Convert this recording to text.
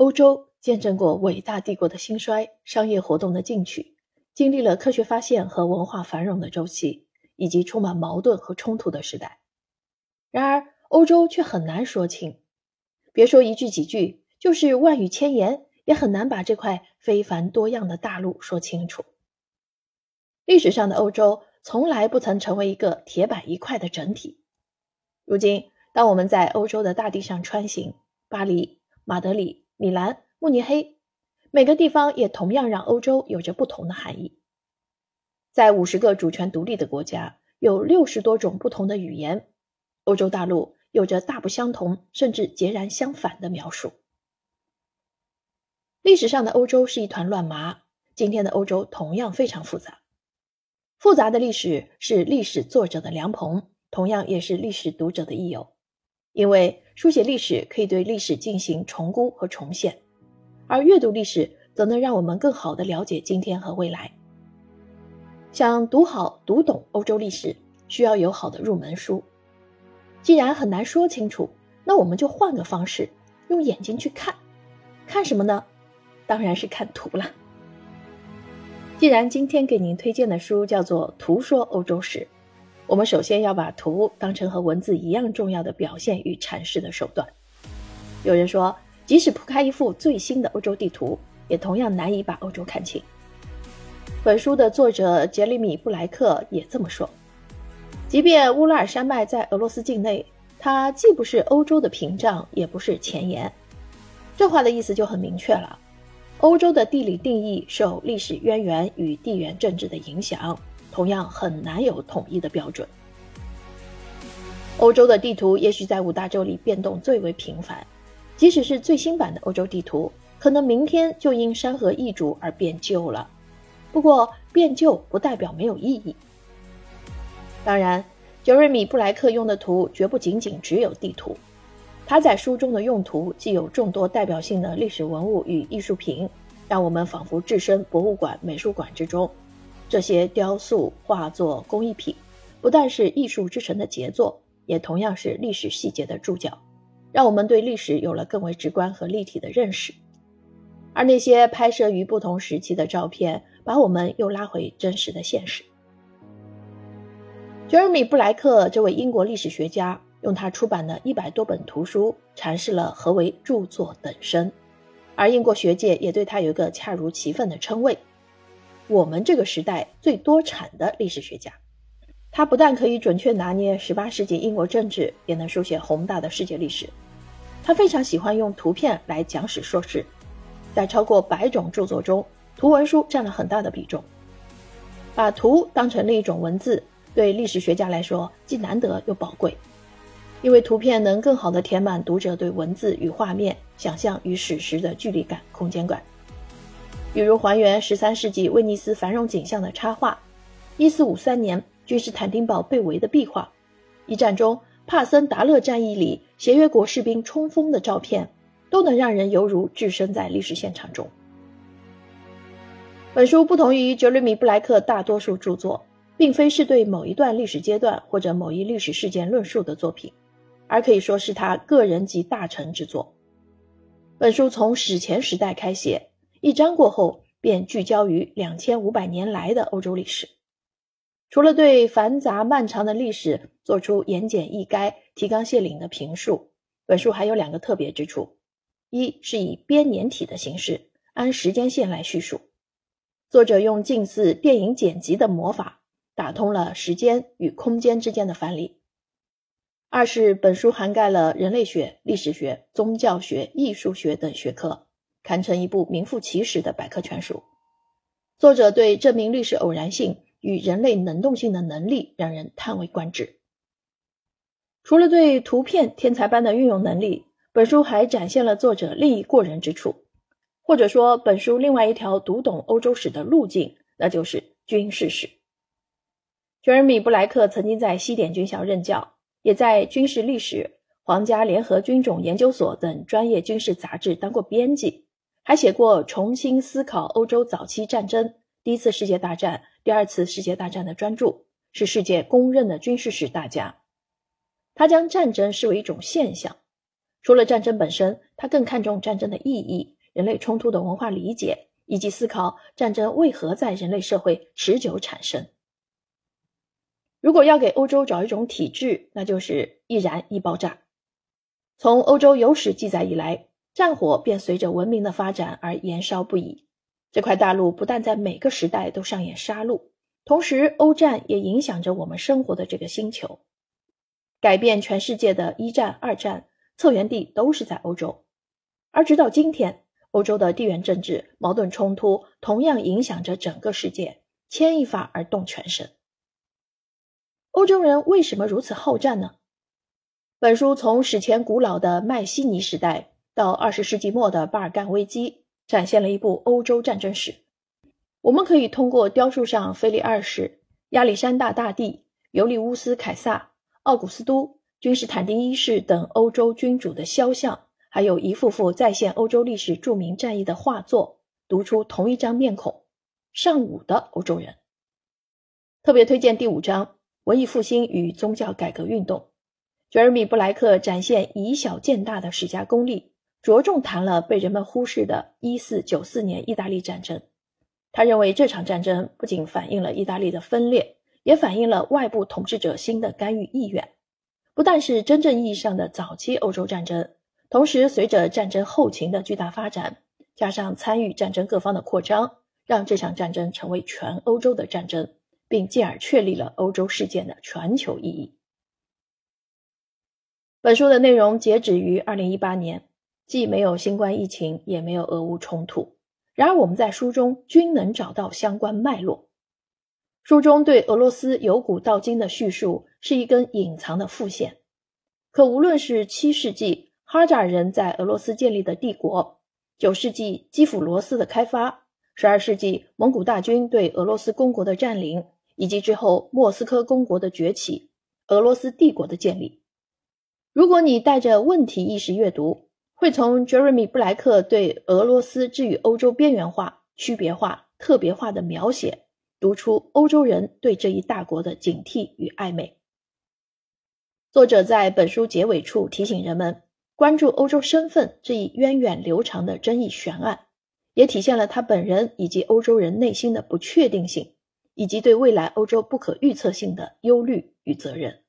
欧洲见证过伟大帝国的兴衰、商业活动的进取，经历了科学发现和文化繁荣的周期，以及充满矛盾和冲突的时代。然而，欧洲却很难说清，别说一句几句，就是万语千言，也很难把这块非凡多样的大陆说清楚。历史上的欧洲从来不曾成为一个铁板一块的整体。如今，当我们在欧洲的大地上穿行，巴黎、马德里、米兰、慕尼黑，每个地方也同样让欧洲有着不同的含义。在五十个主权独立的国家，有六十多种不同的语言，欧洲大陆有着大不相同，甚至截然相反的描述。历史上的欧洲是一团乱麻，今天的欧洲同样非常复杂。复杂的历史是历史作者的良朋，同样也是历史读者的益友。因为书写历史可以对历史进行重估和重现，而阅读历史则能让我们更好地了解今天和未来。想读好、读懂欧洲历史，需要有好的入门书。既然很难说清楚，那我们就换个方式，用眼睛去看。看什么呢？当然是看图了。既然今天给您推荐的书叫做《图说欧洲史》，我们首先要把图当成和文字一样重要的表现与阐释的手段。有人说，即使铺开一幅最新的欧洲地图，也同样难以把欧洲看清。本书的作者杰里米·布莱克也这么说。即便乌拉尔山脉在俄罗斯境内，它既不是欧洲的屏障，也不是前沿。这话的意思就很明确了。欧洲的地理定义受历史渊源与地缘政治的影响，同样很难有统一的标准。欧洲的地图也许在五大洲里变动最为频繁，即使是最新版的欧洲地图，可能明天就因山河易主而变旧了。不过，变旧不代表没有意义。当然，杰瑞米·布莱克用的图绝不仅仅只有地图。他在书中的用途既有众多代表性的历史文物与艺术品，让我们仿佛置身博物馆、美术馆之中。这些雕塑、画作、工艺品，不但是艺术之神的杰作，也同样是历史细节的注脚，让我们对历史有了更为直观和立体的认识。而那些拍摄于不同时期的照片，把我们又拉回真实的现实。杰尔米·布莱克这位英国历史学家。用他出版的一百多本图书阐释了何为著作等身，而英国学界也对他有一个恰如其分的称谓：我们这个时代最多产的历史学家。他不但可以准确拿捏十八世纪英国政治，也能书写宏大的世界历史。他非常喜欢用图片来讲史说事，在超过百种著作中，图文书占了很大的比重。把图当成另一种文字，对历史学家来说既难得又宝贵。因为图片能更好地填满读者对文字与画面、想象与史实的距离感、空间感。比如还原十三世纪威尼斯繁荣景象的插画，一四五三年君士坦丁堡被围的壁画，一战中帕森达勒战役里协约国士兵冲锋的照片，都能让人犹如置身在历史现场中。本书不同于杰瑞米·布莱克大多数著作，并非是对某一段历史阶段或者某一历史事件论述的作品。而可以说是他个人及大成之作。本书从史前时代开写，一章过后便聚焦于两千五百年来的欧洲历史。除了对繁杂漫长的历史做出言简意赅、提纲挈领的评述，本书还有两个特别之处：一是以编年体的形式，按时间线来叙述，作者用近似电影剪辑的魔法，打通了时间与空间之间的藩篱。二是本书涵盖了人类学、历史学、宗教学、艺术学等学科，堪称一部名副其实的百科全书。作者对证明历史偶然性与人类能动性的能力让人叹为观止。除了对图片天才般的运用能力，本书还展现了作者另一过人之处，或者说本书另外一条读懂欧洲史的路径，那就是军事史。杰尔米·布莱克曾经在西点军校任教。也在军事历史、皇家联合军种研究所等专业军事杂志当过编辑，还写过《重新思考欧洲早期战争：第一次世界大战、第二次世界大战》的专著，是世界公认的军事史大家。他将战争视为一种现象，除了战争本身，他更看重战争的意义、人类冲突的文化理解，以及思考战争为何在人类社会持久产生。如果要给欧洲找一种体制，那就是易燃易爆炸。从欧洲有史记载以来，战火便随着文明的发展而燃烧不已。这块大陆不但在每个时代都上演杀戮，同时欧战也影响着我们生活的这个星球，改变全世界的一战、二战策源地都是在欧洲。而直到今天，欧洲的地缘政治矛盾冲突同样影响着整个世界，牵一发而动全身。欧洲人为什么如此好战呢？本书从史前古老的迈锡尼时代到二十世纪末的巴尔干危机，展现了一部欧洲战争史。我们可以通过雕塑上腓力二世、亚历山大大帝、尤利乌斯凯撒、奥古斯都、君士坦丁一世等欧洲君主的肖像，还有一幅幅再现欧洲历史著名战役的画作，读出同一张面孔——尚武的欧洲人。特别推荐第五章。文艺复兴与宗教改革运动，杰尔米·布莱克展现以小见大的史家功力，着重谈了被人们忽视的1494年意大利战争。他认为这场战争不仅反映了意大利的分裂，也反映了外部统治者新的干预意愿。不但是真正意义上的早期欧洲战争，同时随着战争后勤的巨大发展，加上参与战争各方的扩张，让这场战争成为全欧洲的战争。并进而确立了欧洲事件的全球意义。本书的内容截止于二零一八年，既没有新冠疫情，也没有俄乌冲突。然而，我们在书中均能找到相关脉络。书中对俄罗斯由古到今的叙述是一根隐藏的副线。可无论是七世纪哈扎尔人在俄罗斯建立的帝国，九世纪基辅罗斯的开发，十二世纪蒙古大军对俄罗斯公国的占领。以及之后莫斯科公国的崛起，俄罗斯帝国的建立。如果你带着问题意识阅读，会从 Jeremy 布莱克对俄罗斯置于欧洲边缘化、区别化、特别化的描写，读出欧洲人对这一大国的警惕与暧昧。作者在本书结尾处提醒人们关注欧洲身份这一源远流长的争议悬案，也体现了他本人以及欧洲人内心的不确定性。以及对未来欧洲不可预测性的忧虑与责任。